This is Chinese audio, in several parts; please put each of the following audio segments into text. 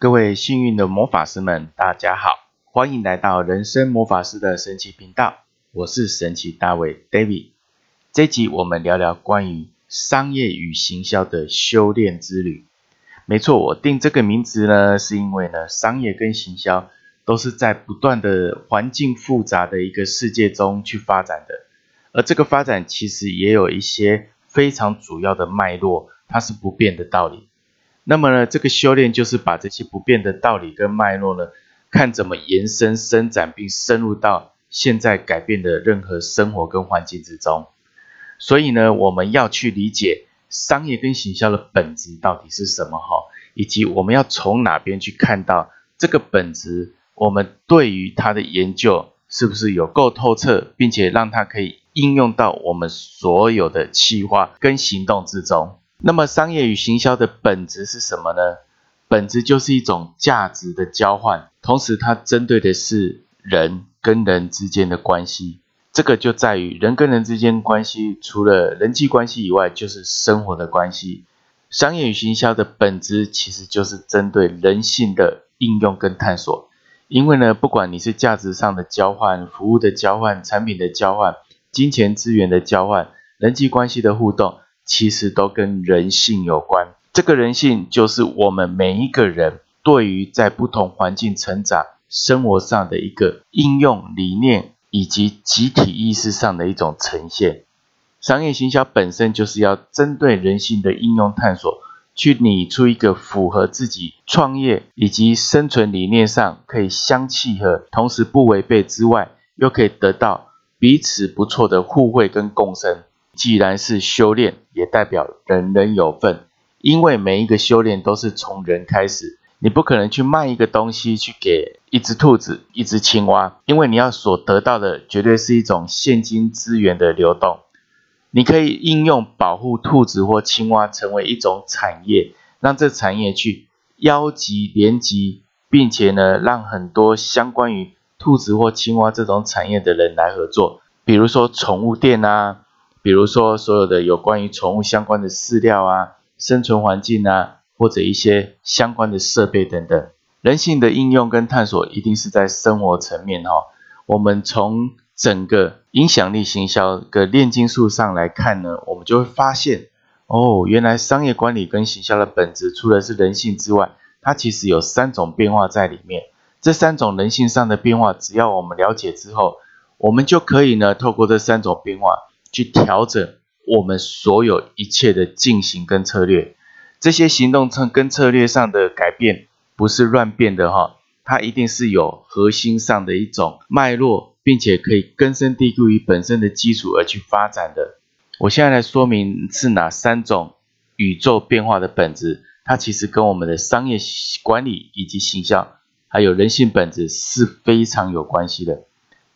各位幸运的魔法师们，大家好，欢迎来到人生魔法师的神奇频道，我是神奇大卫 David。这集我们聊聊关于商业与行销的修炼之旅。没错，我定这个名字呢，是因为呢，商业跟行销都是在不断的环境复杂的一个世界中去发展的，而这个发展其实也有一些非常主要的脉络，它是不变的道理。那么呢，这个修炼就是把这些不变的道理跟脉络呢，看怎么延伸、伸展，并深入到现在改变的任何生活跟环境之中。所以呢，我们要去理解商业跟行销的本质到底是什么哈，以及我们要从哪边去看到这个本质，我们对于它的研究是不是有够透彻，并且让它可以应用到我们所有的企划跟行动之中。那么，商业与行销的本质是什么呢？本质就是一种价值的交换，同时它针对的是人跟人之间的关系。这个就在于人跟人之间关系，除了人际关系以外，就是生活的关系。商业与行销的本质其实就是针对人性的应用跟探索。因为呢，不管你是价值上的交换、服务的交换、产品的交换、金钱资源的交换、人际关系的互动。其实都跟人性有关，这个人性就是我们每一个人对于在不同环境成长、生活上的一个应用理念，以及集体意识上的一种呈现。商业行销本身就是要针对人性的应用探索，去拟出一个符合自己创业以及生存理念上可以相契合，同时不违背之外，又可以得到彼此不错的互惠跟共生。既然是修炼，也代表人人有份，因为每一个修炼都是从人开始。你不可能去卖一个东西去给一只兔子、一只青蛙，因为你要所得到的绝对是一种现金资源的流动。你可以应用保护兔子或青蛙成为一种产业，让这产业去邀集、联集，并且呢，让很多相关于兔子或青蛙这种产业的人来合作，比如说宠物店啊。比如说，所有的有关于宠物相关的饲料啊、生存环境啊，或者一些相关的设备等等，人性的应用跟探索一定是在生活层面哈。我们从整个影响力行销的炼金术上来看呢，我们就会发现，哦，原来商业管理跟行销的本质，除了是人性之外，它其实有三种变化在里面。这三种人性上的变化，只要我们了解之后，我们就可以呢，透过这三种变化。去调整我们所有一切的进行跟策略，这些行动策跟策略上的改变不是乱变的哈，它一定是有核心上的一种脉络，并且可以根深蒂固于本身的基础而去发展的。我现在来说明是哪三种宇宙变化的本质，它其实跟我们的商业管理以及形象，还有人性本质是非常有关系的。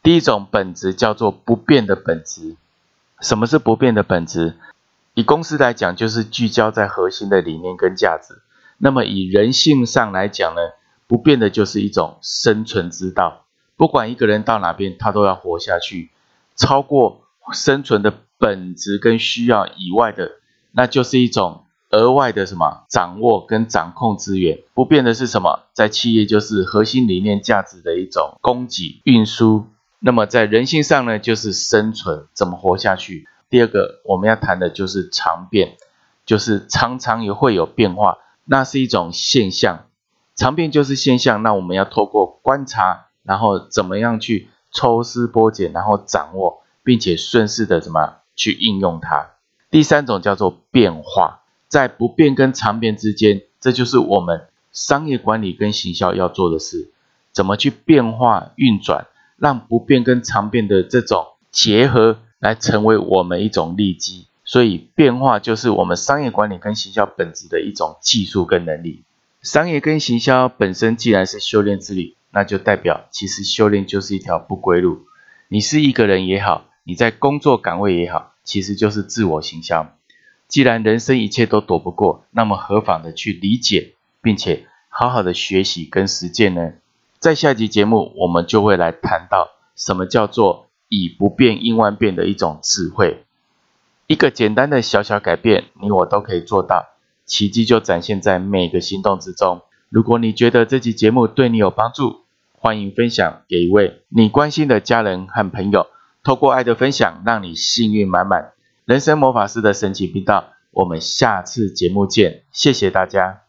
第一种本质叫做不变的本质。什么是不变的本质？以公司来讲，就是聚焦在核心的理念跟价值。那么以人性上来讲呢，不变的就是一种生存之道。不管一个人到哪边，他都要活下去。超过生存的本质跟需要以外的，那就是一种额外的什么掌握跟掌控资源。不变的是什么？在企业就是核心理念价值的一种供给运输。那么在人性上呢，就是生存，怎么活下去。第二个我们要谈的就是常变，就是常常也会有变化，那是一种现象。常变就是现象，那我们要透过观察，然后怎么样去抽丝剥茧，然后掌握，并且顺势的怎么去应用它。第三种叫做变化，在不变跟常变之间，这就是我们商业管理跟行销要做的事，怎么去变化运转。让不变跟常变的这种结合，来成为我们一种利基。所以变化就是我们商业管理跟行销本质的一种技术跟能力。商业跟行销本身既然是修炼之旅，那就代表其实修炼就是一条不归路。你是一个人也好，你在工作岗位也好，其实就是自我行销。既然人生一切都躲不过，那么何妨的去理解，并且好好的学习跟实践呢？在下集节目，我们就会来谈到什么叫做以不变应万变的一种智慧。一个简单的小小改变，你我都可以做到，奇迹就展现在每个行动之中。如果你觉得这期节目对你有帮助，欢迎分享给一位你关心的家人和朋友。透过爱的分享，让你幸运满满。人生魔法师的神奇频道，我们下次节目见，谢谢大家。